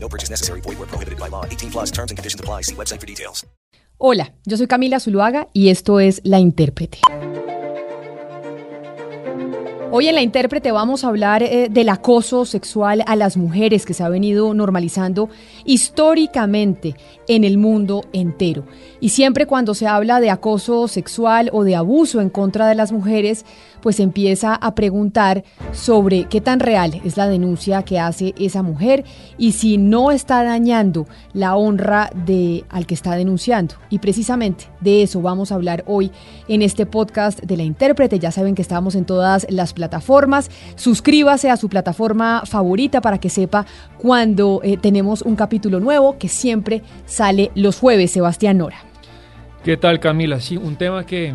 No purchase necessary. Void where prohibited by law. 18 plus terms and conditions apply. See website for details. Hola, yo soy Camila Zuluaga y esto es La Intérprete. Hoy en La Intérprete vamos a hablar eh, del acoso sexual a las mujeres que se ha venido normalizando históricamente en el mundo entero. Y siempre cuando se habla de acoso sexual o de abuso en contra de las mujeres, pues empieza a preguntar sobre qué tan real es la denuncia que hace esa mujer y si no está dañando la honra de al que está denunciando. Y precisamente de eso vamos a hablar hoy en este podcast de la intérprete. Ya saben que estamos en todas las plataformas. Suscríbase a su plataforma favorita para que sepa cuando eh, tenemos un capítulo nuevo que siempre sale los jueves. Sebastián Nora. ¿Qué tal Camila? Sí, un tema que,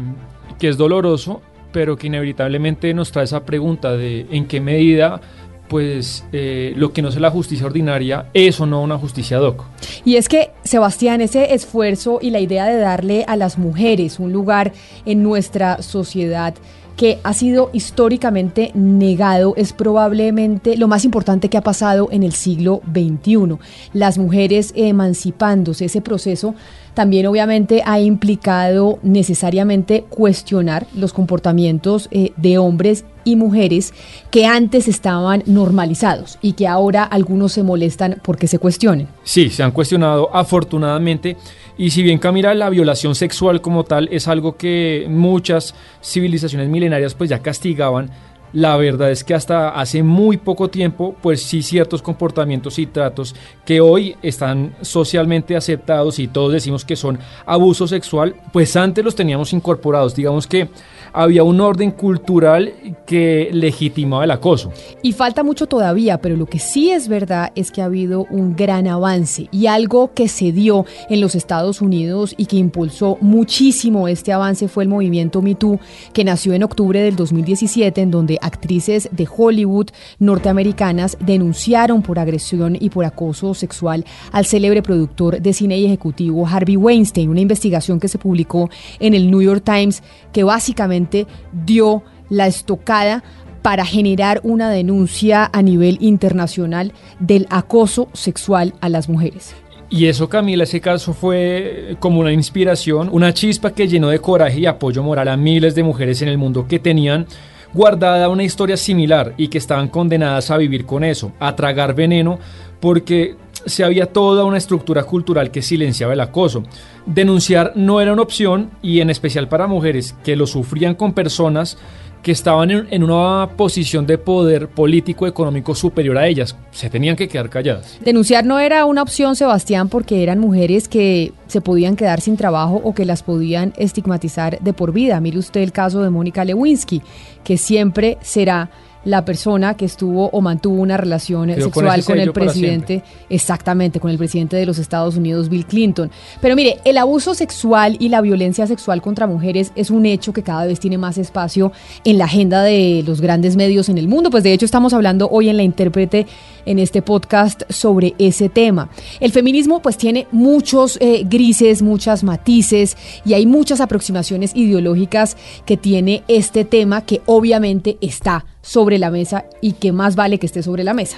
que es doloroso pero que inevitablemente nos trae esa pregunta de en qué medida pues eh, lo que no es la justicia ordinaria es o no una justicia doc. Y es que, Sebastián, ese esfuerzo y la idea de darle a las mujeres un lugar en nuestra sociedad que ha sido históricamente negado es probablemente lo más importante que ha pasado en el siglo XXI. Las mujeres emancipándose, ese proceso también obviamente ha implicado necesariamente cuestionar los comportamientos eh, de hombres y mujeres que antes estaban normalizados y que ahora algunos se molestan porque se cuestionen. Sí, se han cuestionado afortunadamente y si bien Camila la violación sexual como tal es algo que muchas civilizaciones milenarias pues ya castigaban, la verdad es que hasta hace muy poco tiempo, pues sí ciertos comportamientos y tratos que hoy están socialmente aceptados y todos decimos que son abuso sexual, pues antes los teníamos incorporados. Digamos que había un orden cultural que legitimaba el acoso. Y falta mucho todavía, pero lo que sí es verdad es que ha habido un gran avance y algo que se dio en los Estados Unidos y que impulsó muchísimo este avance fue el movimiento Me Too, que nació en octubre del 2017, en donde actrices de Hollywood norteamericanas denunciaron por agresión y por acoso sexual al célebre productor de cine y ejecutivo Harvey Weinstein, una investigación que se publicó en el New York Times que básicamente dio la estocada para generar una denuncia a nivel internacional del acoso sexual a las mujeres. Y eso, Camila, ese caso fue como una inspiración, una chispa que llenó de coraje y apoyo moral a miles de mujeres en el mundo que tenían guardada una historia similar y que estaban condenadas a vivir con eso, a tragar veneno, porque se había toda una estructura cultural que silenciaba el acoso. Denunciar no era una opción y en especial para mujeres que lo sufrían con personas que estaban en, una posición de poder político económico superior a ellas. Se tenían que quedar calladas. Denunciar no era una opción, Sebastián, porque eran mujeres que se podían quedar sin trabajo o que las podían estigmatizar de por vida. Mire usted el caso de Mónica Lewinsky, que siempre será la persona que estuvo o mantuvo una relación sexual con, el presidente, exactamente, con el presidente de los Estados Unidos, Bill Clinton. Pero mire, el abuso sexual y la violencia sexual contra mujeres es un hecho que cada vez tiene más espacio en la agenda de los grandes medios en el mundo. Pues de hecho estamos hablando hoy en la intérprete en este podcast sobre ese tema. El feminismo pues tiene muchos eh, grises, muchas matices y hay muchas aproximaciones ideológicas que tiene este tema que obviamente está sobre la mesa y que más vale que esté sobre la mesa.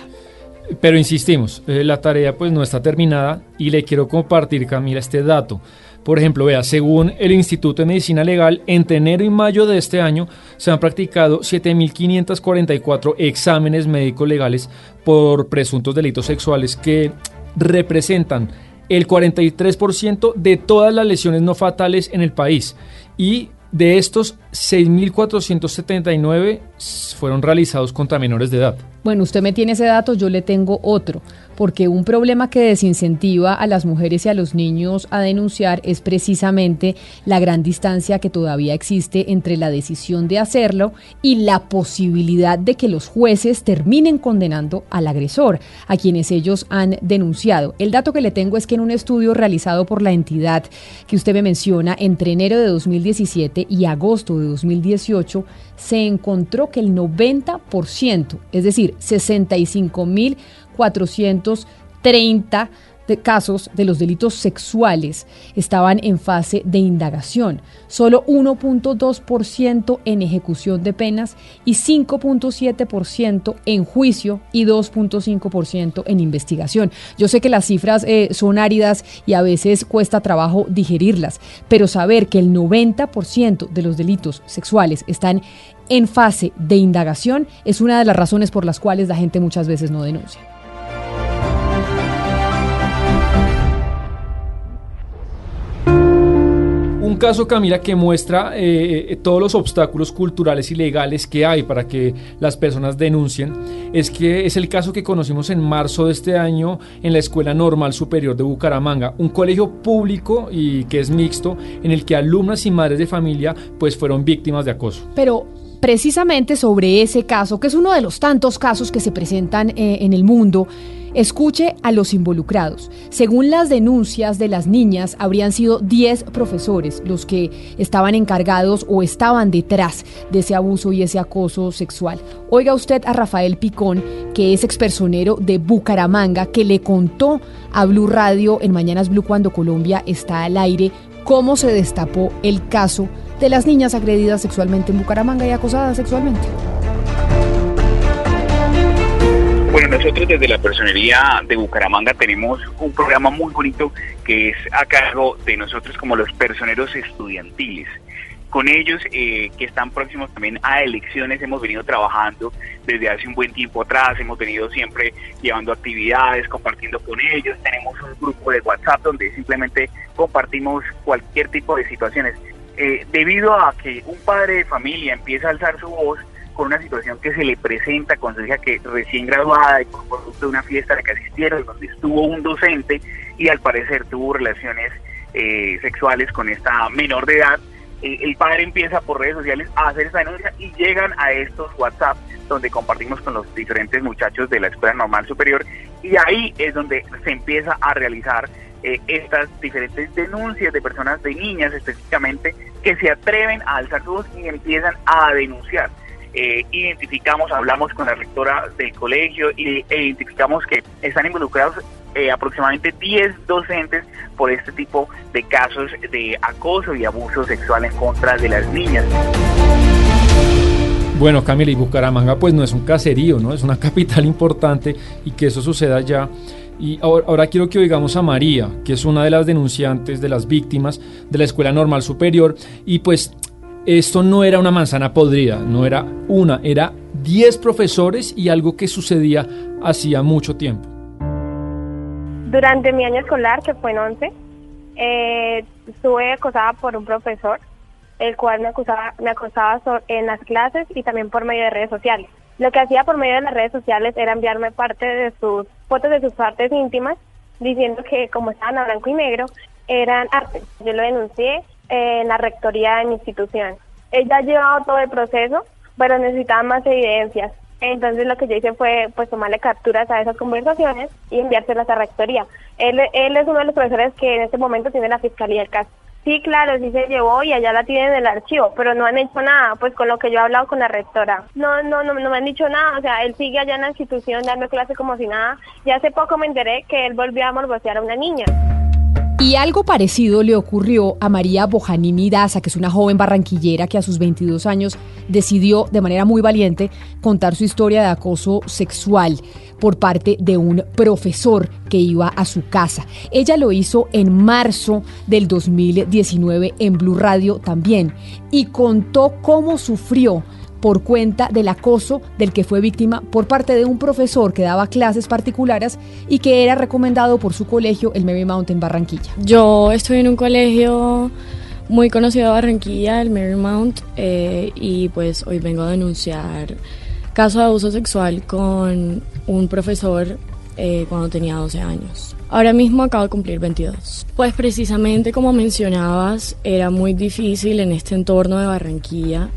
Pero insistimos, eh, la tarea pues no está terminada y le quiero compartir, Camila, este dato. Por ejemplo, vea, según el Instituto de Medicina Legal, entre enero y mayo de este año se han practicado 7.544 exámenes médicos legales por presuntos delitos sexuales que representan el 43% de todas las lesiones no fatales en el país y de estos, 6.479 fueron realizados contra menores de edad. Bueno, usted me tiene ese dato, yo le tengo otro. Porque un problema que desincentiva a las mujeres y a los niños a denunciar es precisamente la gran distancia que todavía existe entre la decisión de hacerlo y la posibilidad de que los jueces terminen condenando al agresor, a quienes ellos han denunciado. El dato que le tengo es que en un estudio realizado por la entidad que usted me menciona entre enero de 2017 y agosto de 2018, se encontró que el 90%, es decir, 65.430 de casos de los delitos sexuales estaban en fase de indagación, solo 1.2% en ejecución de penas y 5.7% en juicio y 2.5% en investigación. Yo sé que las cifras eh, son áridas y a veces cuesta trabajo digerirlas, pero saber que el 90% de los delitos sexuales están en fase de indagación es una de las razones por las cuales la gente muchas veces no denuncia. Un caso, Camila, que muestra eh, eh, todos los obstáculos culturales y legales que hay para que las personas denuncien, es que es el caso que conocimos en marzo de este año en la Escuela Normal Superior de Bucaramanga, un colegio público y que es mixto, en el que alumnas y madres de familia pues fueron víctimas de acoso. Pero precisamente sobre ese caso, que es uno de los tantos casos que se presentan eh, en el mundo, escuche a los involucrados. Según las denuncias de las niñas, habrían sido 10 profesores los que estaban encargados o estaban detrás de ese abuso y ese acoso sexual. Oiga usted a Rafael Picón, que es expersonero de Bucaramanga, que le contó a Blue Radio en Mañanas Blue cuando Colombia está al aire cómo se destapó el caso de las niñas agredidas sexualmente en Bucaramanga y acosadas sexualmente. Bueno, nosotros desde la personería de Bucaramanga tenemos un programa muy bonito que es a cargo de nosotros como los personeros estudiantiles. Con ellos, eh, que están próximos también a elecciones, hemos venido trabajando desde hace un buen tiempo atrás, hemos venido siempre llevando actividades, compartiendo con ellos, tenemos un grupo de WhatsApp donde simplemente compartimos cualquier tipo de situaciones. Eh, debido a que un padre de familia empieza a alzar su voz con una situación que se le presenta con su hija que recién graduada y por producto de una fiesta a la que asistieron, donde estuvo un docente y al parecer tuvo relaciones eh, sexuales con esta menor de edad, eh, el padre empieza por redes sociales a hacer esa denuncia y llegan a estos WhatsApp donde compartimos con los diferentes muchachos de la Escuela Normal Superior y ahí es donde se empieza a realizar eh, estas diferentes denuncias de personas, de niñas específicamente, que se atreven a alzar su y empiezan a denunciar. Eh, identificamos, hablamos con la rectora del colegio y, e identificamos que están involucrados eh, aproximadamente 10 docentes por este tipo de casos de acoso y abuso sexual en contra de las niñas. Bueno, Camila, y Bucaramanga pues no es un caserío, ¿no? Es una capital importante y que eso suceda ya y ahora, quiero que oigamos a María, que es una de las denunciantes, de las víctimas de la Escuela Normal Superior. Y pues esto no era una manzana podrida, no era una, era 10 profesores y algo que sucedía hacía mucho tiempo. Durante mi año escolar, que fue en 11, eh, estuve acosada por un profesor, el cual me acusaba, me acosaba en las clases y también por medio de redes sociales. Lo que hacía por medio de las redes sociales era enviarme parte de sus fotos de sus partes íntimas, diciendo que como estaban a blanco y negro, eran arte. Yo lo denuncié en la rectoría de mi institución. Ella ha llevado todo el proceso, pero necesitaba más evidencias. Entonces lo que yo hice fue pues tomarle capturas a esas conversaciones y enviárselas a rectoría. Él, él es uno de los profesores que en este momento tiene la fiscalía del caso. Sí, claro, sí se llevó y allá la tienen en el archivo, pero no han hecho nada, pues con lo que yo he hablado con la rectora. No, no, no, no me han dicho nada, o sea, él sigue allá en la institución dando clase como si nada. Y hace poco me enteré que él volvió a morbosear a una niña. Y algo parecido le ocurrió a María Bojanini Daza, que es una joven barranquillera que a sus 22 años decidió de manera muy valiente contar su historia de acoso sexual por parte de un profesor que iba a su casa. Ella lo hizo en marzo del 2019 en Blue Radio también y contó cómo sufrió por cuenta del acoso del que fue víctima por parte de un profesor que daba clases particulares y que era recomendado por su colegio, el Mary Mountain Barranquilla. Yo estoy en un colegio muy conocido de Barranquilla, el Marymount, eh, y pues hoy vengo a denunciar caso de abuso sexual con un profesor eh, cuando tenía 12 años. Ahora mismo acabo de cumplir 22. Pues precisamente como mencionabas, era muy difícil en este entorno de Barranquilla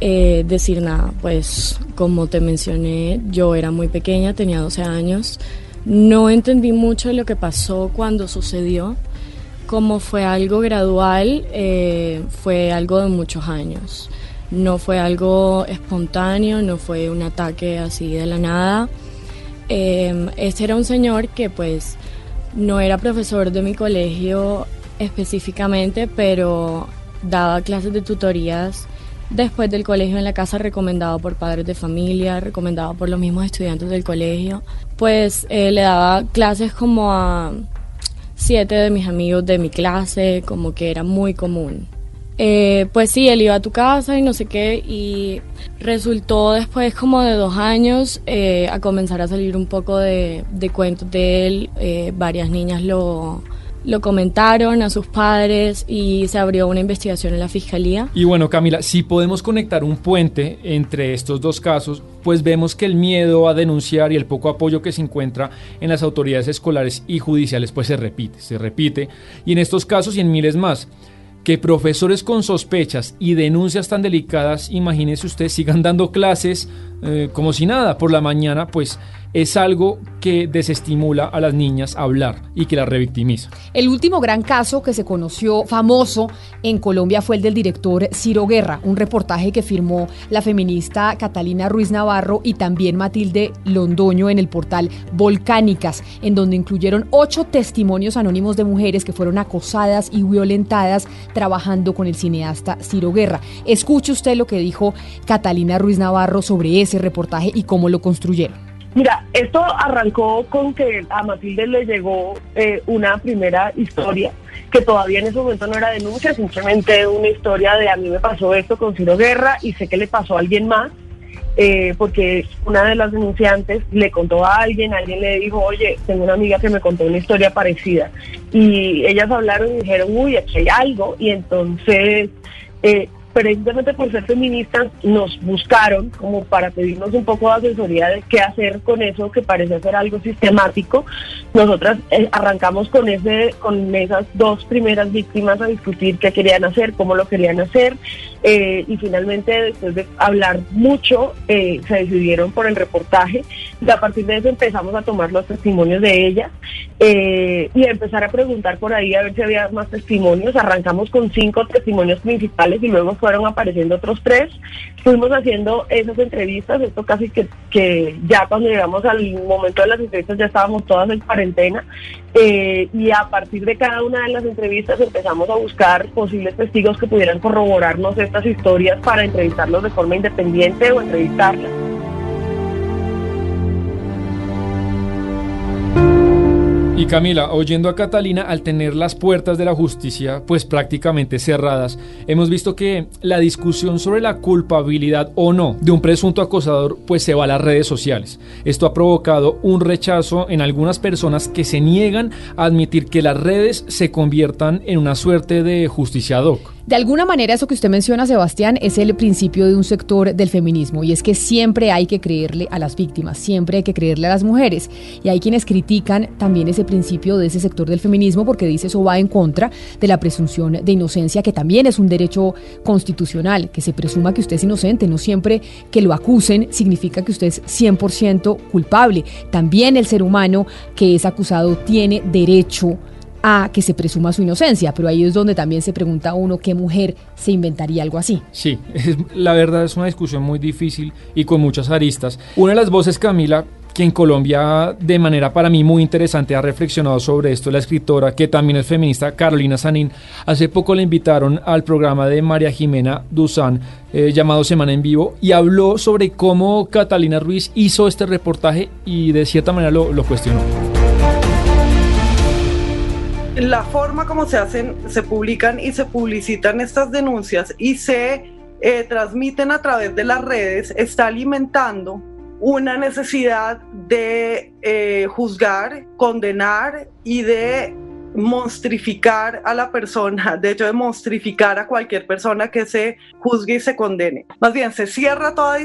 eh, decir nada. Pues como te mencioné, yo era muy pequeña, tenía 12 años. No entendí mucho de lo que pasó cuando sucedió. Como fue algo gradual, eh, fue algo de muchos años. No fue algo espontáneo, no fue un ataque así de la nada. Eh, este era un señor que pues no era profesor de mi colegio específicamente, pero daba clases de tutorías después del colegio en la casa recomendado por padres de familia, recomendado por los mismos estudiantes del colegio. Pues eh, le daba clases como a siete de mis amigos de mi clase, como que era muy común. Eh, pues sí, él iba a tu casa y no sé qué, y resultó después como de dos años eh, a comenzar a salir un poco de, cuentos de él. Varias niñas lo, lo comentaron a sus padres y se abrió una investigación en la fiscalía. Y bueno, Camila, si podemos conectar un puente entre estos dos casos, pues vemos que el miedo a denunciar y el poco apoyo que se encuentra en las autoridades escolares y judiciales pues se repite, se repite, y en estos casos y en miles más que profesores con sospechas y denuncias tan delicadas, imagínese usted, sigan dando clases eh, como si nada por la mañana, pues es algo que desestimula a las niñas a hablar y que las revictimiza. El último gran caso que se conoció famoso en Colombia fue el del director Ciro Guerra, un reportaje que firmó la feminista Catalina Ruiz Navarro y también Matilde Londoño en el portal Volcánicas, en donde incluyeron ocho testimonios anónimos de mujeres que fueron acosadas y violentadas trabajando con el cineasta Ciro Guerra. Escuche usted lo que dijo Catalina Ruiz Navarro sobre ese reportaje y cómo lo construyeron. Mira, esto arrancó con que a Matilde le llegó eh, una primera historia que todavía en ese momento no era denuncia, simplemente una historia de a mí me pasó esto con Ciro Guerra y sé que le pasó a alguien más, eh, porque una de las denunciantes le contó a alguien, alguien le dijo, oye, tengo una amiga que me contó una historia parecida. Y ellas hablaron y dijeron, uy, aquí hay algo, y entonces... Eh, precisamente por ser feministas, nos buscaron como para pedirnos un poco de asesoría de qué hacer con eso que parece ser algo sistemático. Nosotras eh, arrancamos con ese, con esas dos primeras víctimas a discutir qué querían hacer, cómo lo querían hacer, eh, y finalmente después de hablar mucho eh, se decidieron por el reportaje y a partir de eso empezamos a tomar los testimonios de ellas y a empezar a preguntar por ahí a ver si había más testimonios. Arrancamos con cinco testimonios principales y luego fueron apareciendo otros tres. Fuimos haciendo esas entrevistas, esto casi que, que ya cuando llegamos al momento de las entrevistas ya estábamos todas en cuarentena eh, y a partir de cada una de las entrevistas empezamos a buscar posibles testigos que pudieran corroborarnos estas historias para entrevistarlos de forma independiente o entrevistarlas. Y Camila, oyendo a Catalina, al tener las puertas de la justicia pues prácticamente cerradas, hemos visto que la discusión sobre la culpabilidad o no de un presunto acosador pues se va a las redes sociales. Esto ha provocado un rechazo en algunas personas que se niegan a admitir que las redes se conviertan en una suerte de justicia ad hoc. De alguna manera eso que usted menciona, Sebastián, es el principio de un sector del feminismo y es que siempre hay que creerle a las víctimas, siempre hay que creerle a las mujeres. Y hay quienes critican también ese principio de ese sector del feminismo porque dice eso va en contra de la presunción de inocencia, que también es un derecho constitucional, que se presuma que usted es inocente, no siempre que lo acusen significa que usted es 100% culpable. También el ser humano que es acusado tiene derecho a que se presuma su inocencia, pero ahí es donde también se pregunta uno qué mujer se inventaría algo así. Sí, la verdad es una discusión muy difícil y con muchas aristas. Una de las voces, Camila, que en Colombia de manera para mí muy interesante ha reflexionado sobre esto, la escritora que también es feminista, Carolina Sanín. Hace poco le invitaron al programa de María Jimena Duzán eh, llamado Semana en Vivo y habló sobre cómo Catalina Ruiz hizo este reportaje y de cierta manera lo cuestionó la forma como se hacen, se publican y se publicitan estas denuncias y se eh, transmiten a través de las redes está alimentando una necesidad de eh, juzgar, condenar y de monstrificar a la persona, de hecho de monstrificar a cualquier persona que se juzgue y se condene. Más bien, se cierra toda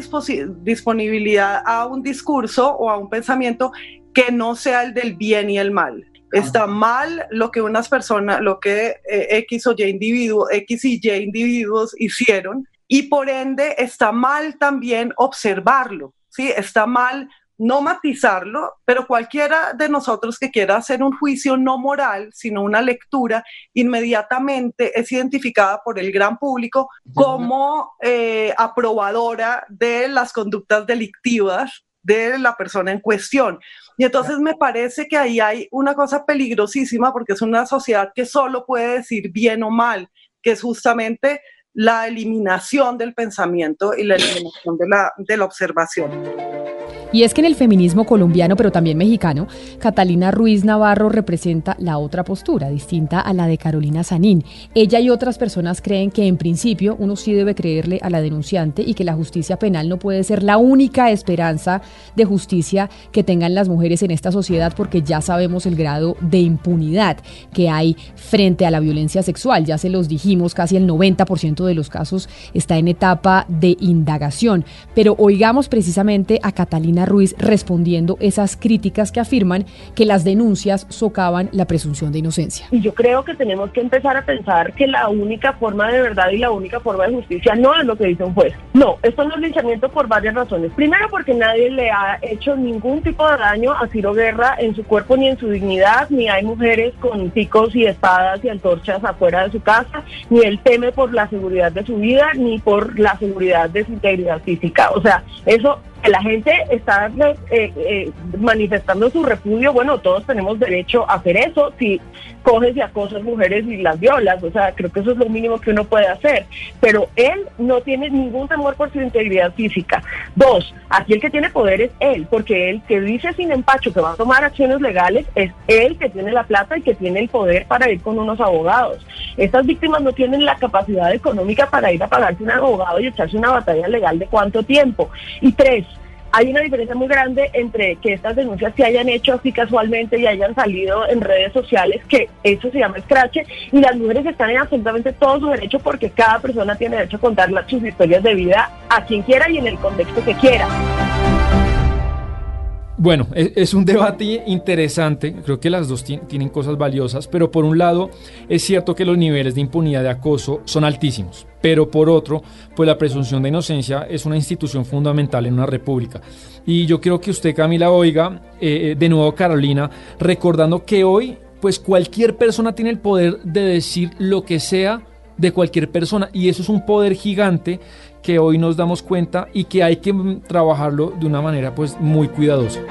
disponibilidad a un discurso o a un pensamiento que no sea el del bien y el mal. Está mal lo que unas personas, lo que eh, X o Y individuos, X y Y individuos hicieron, y por ende está mal también observarlo, ¿sí? Está mal no matizarlo, pero cualquiera de nosotros que quiera hacer un juicio no moral, sino una lectura, inmediatamente es identificada por el gran público como eh, aprobadora de las conductas delictivas de la persona en cuestión. Y entonces me parece que ahí hay una cosa peligrosísima porque es una sociedad que solo puede decir bien o mal, que es justamente la eliminación del pensamiento y la eliminación de la, de la observación. Y es que en el feminismo colombiano, pero también mexicano, Catalina Ruiz Navarro representa la otra postura, distinta a la de Carolina Sanín. Ella y otras personas creen que en principio uno sí debe creerle a la denunciante y que la justicia penal no puede ser la única esperanza de justicia que tengan las mujeres en esta sociedad porque ya sabemos el grado de impunidad que hay frente a la violencia sexual. Ya se los dijimos, casi el 90% de los casos está en etapa de indagación. Pero oigamos precisamente a Catalina Ruiz respondiendo esas críticas que afirman que las denuncias socavan la presunción de inocencia. Y yo creo que tenemos que empezar a pensar que la única forma de verdad y la única forma de justicia no es lo que dice un juez. No, esto no es linchamiento por varias razones. Primero porque nadie le ha hecho ningún tipo de daño a Ciro Guerra en su cuerpo ni en su dignidad, ni hay mujeres con picos y espadas y antorchas afuera de su casa, ni él teme por la seguridad de su vida, ni por la seguridad de su integridad física. O sea, eso la gente está eh, eh, manifestando su repudio, bueno, todos tenemos derecho a hacer eso, si coges y acosas mujeres y las violas, o sea, creo que eso es lo mínimo que uno puede hacer, pero él no tiene ningún temor por su integridad física. Dos, aquí el que tiene poder es él, porque él que dice sin empacho que va a tomar acciones legales es él que tiene la plata y que tiene el poder para ir con unos abogados. Estas víctimas no tienen la capacidad económica para ir a pagarse un abogado y echarse una batalla legal de cuánto tiempo. Y tres, hay una diferencia muy grande entre que estas denuncias se hayan hecho así casualmente y hayan salido en redes sociales, que eso se llama escrache, y las mujeres están en absolutamente todo su derecho porque cada persona tiene derecho a contar sus historias de vida a quien quiera y en el contexto que quiera. Bueno, e, es un debate interesante, creo que las dos tienen cosas valiosas, pero por un lado es cierto que los niveles de impunidad de acoso son altísimos, pero por otro, pues la presunción de inocencia es una institución fundamental en una república. Y yo quiero que usted, Camila, oiga, eh, eh, de nuevo Carolina, recordando que hoy, pues cualquier persona tiene el poder de decir lo que sea de cualquier persona y eso es un poder gigante que hoy nos damos cuenta y que hay que trabajarlo de una manera pues muy cuidadosa.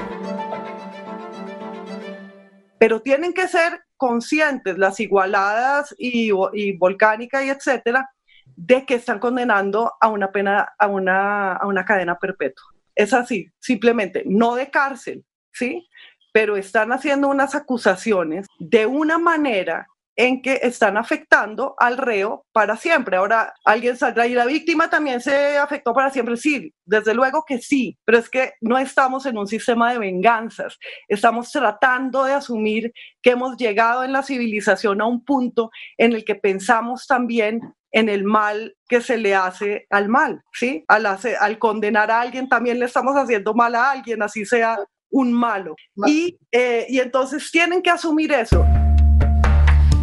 Pero tienen que ser conscientes las igualadas y, y volcánica y etcétera de que están condenando a una pena, a una, a una cadena perpetua. Es así, simplemente, no de cárcel, ¿sí? Pero están haciendo unas acusaciones de una manera en que están afectando al reo para siempre. Ahora, alguien saldrá y la víctima también se afectó para siempre. Sí, desde luego que sí, pero es que no estamos en un sistema de venganzas. Estamos tratando de asumir que hemos llegado en la civilización a un punto en el que pensamos también en el mal que se le hace al mal, ¿sí? Al, al condenar a alguien también le estamos haciendo mal a alguien, así sea un malo. Y, eh, y entonces tienen que asumir eso.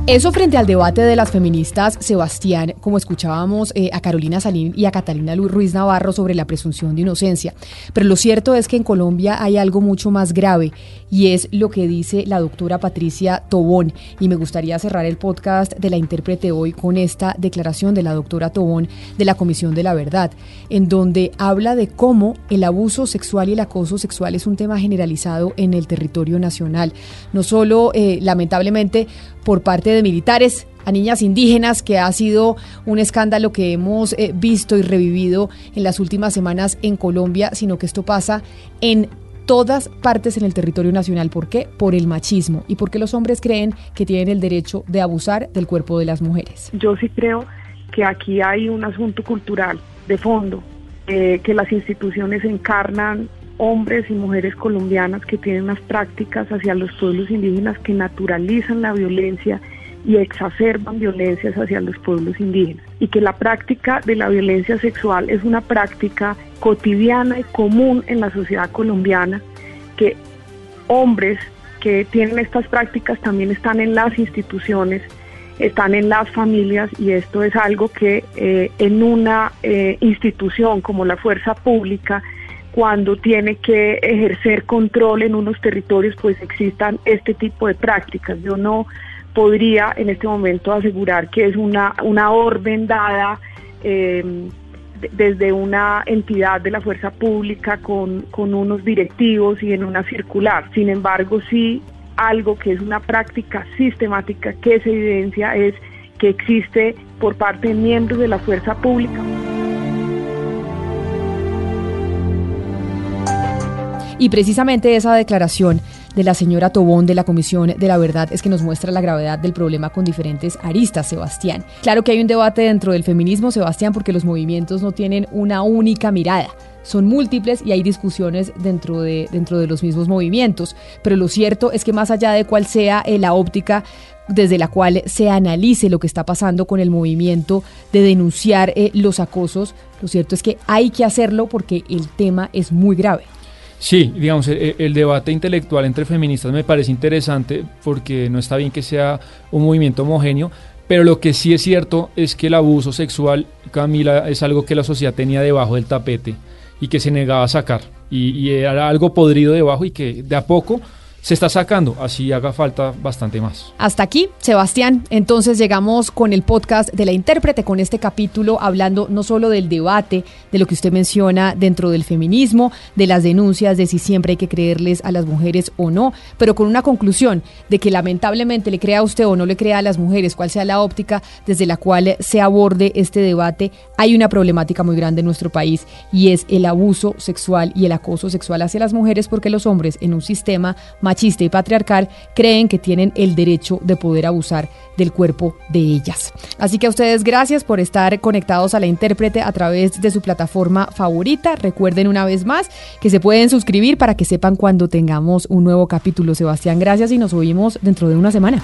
Eso frente al debate de las feministas, Sebastián, como escuchábamos eh, a Carolina Salín y a Catalina Ruiz Navarro sobre la presunción de inocencia. Pero lo cierto es que en Colombia hay algo mucho más grave y es lo que dice la doctora Patricia Tobón. Y me gustaría cerrar el podcast de la intérprete hoy con esta declaración de la doctora Tobón de la Comisión de la Verdad, en donde habla de cómo el abuso sexual y el acoso sexual es un tema generalizado en el territorio nacional. No solo, eh, lamentablemente, por parte de militares a niñas indígenas, que ha sido un escándalo que hemos eh, visto y revivido en las últimas semanas en Colombia, sino que esto pasa en todas partes en el territorio nacional. ¿Por qué? Por el machismo y porque los hombres creen que tienen el derecho de abusar del cuerpo de las mujeres. Yo sí creo que aquí hay un asunto cultural de fondo, eh, que las instituciones encarnan hombres y mujeres colombianas que tienen unas prácticas hacia los pueblos indígenas que naturalizan la violencia y exacerban violencias hacia los pueblos indígenas. Y que la práctica de la violencia sexual es una práctica cotidiana y común en la sociedad colombiana que hombres que tienen estas prácticas también están en las instituciones, están en las familias y esto es algo que eh, en una eh, institución como la fuerza pública, cuando tiene que ejercer control en unos territorios, pues existan este tipo de prácticas. Yo no podría en este momento asegurar que es una, orden dada eh, desde una entidad de la fuerza pública con unos directivos y en una circular. Sin embargo, sí algo que es una práctica sistemática que se evidencia es que existe por parte de miembros de la fuerza pública. Y precisamente esa declaración de la señora Tobón de la Comisión de la Verdad es que nos muestra la gravedad del problema con diferentes aristas, Sebastián. Claro que hay un debate dentro del feminismo, Sebastián, porque los movimientos no tienen una única mirada son múltiples y hay discusiones dentro de, dentro de los mismos movimientos. Pero lo cierto es que más allá de cuál sea eh, la óptica desde la cual se analice lo que está pasando con el movimiento de denunciar eh, los acosos, lo cierto es que hay que hacerlo porque el tema es muy grave. Sí, digamos, el, el, debate intelectual entre feministas me parece interesante porque no está bien que sea un movimiento homogéneo, pero lo que sí es cierto es que el abuso sexual, Camila, es algo que la sociedad tenía debajo del tapete y que se negaba a sacar. Y, y, era algo podrido debajo y que de a poco se está sacando, así haga falta bastante más. Hasta aquí, Sebastián. Entonces llegamos con el podcast de la intérprete, con este capítulo hablando no solo del debate, de lo que usted menciona dentro del feminismo, de las denuncias, de si siempre hay que creerles a las mujeres o no, pero con una conclusión de que lamentablemente le crea a usted o no le crea a las mujeres, cuál sea la óptica desde la cual se aborde este debate, hay una problemática muy grande en nuestro país y es el abuso sexual y el acoso sexual hacia las mujeres porque los hombres en un sistema machista y patriarcal creen que tienen el derecho de poder abusar del cuerpo de ellas. Así que a ustedes gracias por estar conectados a la intérprete a través de su plataforma favorita. Recuerden una vez más que se pueden suscribir para que sepan cuando tengamos un nuevo capítulo. Sebastián, gracias y nos oímos dentro de una semana.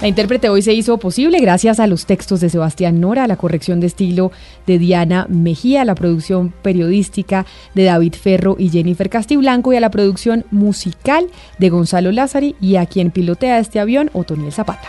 La intérprete hoy se hizo posible gracias a los textos de Sebastián Nora, a la corrección de estilo de Diana Mejía, a la producción periodística de David Ferro y Jennifer Castiblanco y a la producción musical de Gonzalo Lázari y a quien pilotea este avión, Otoniel Zapata.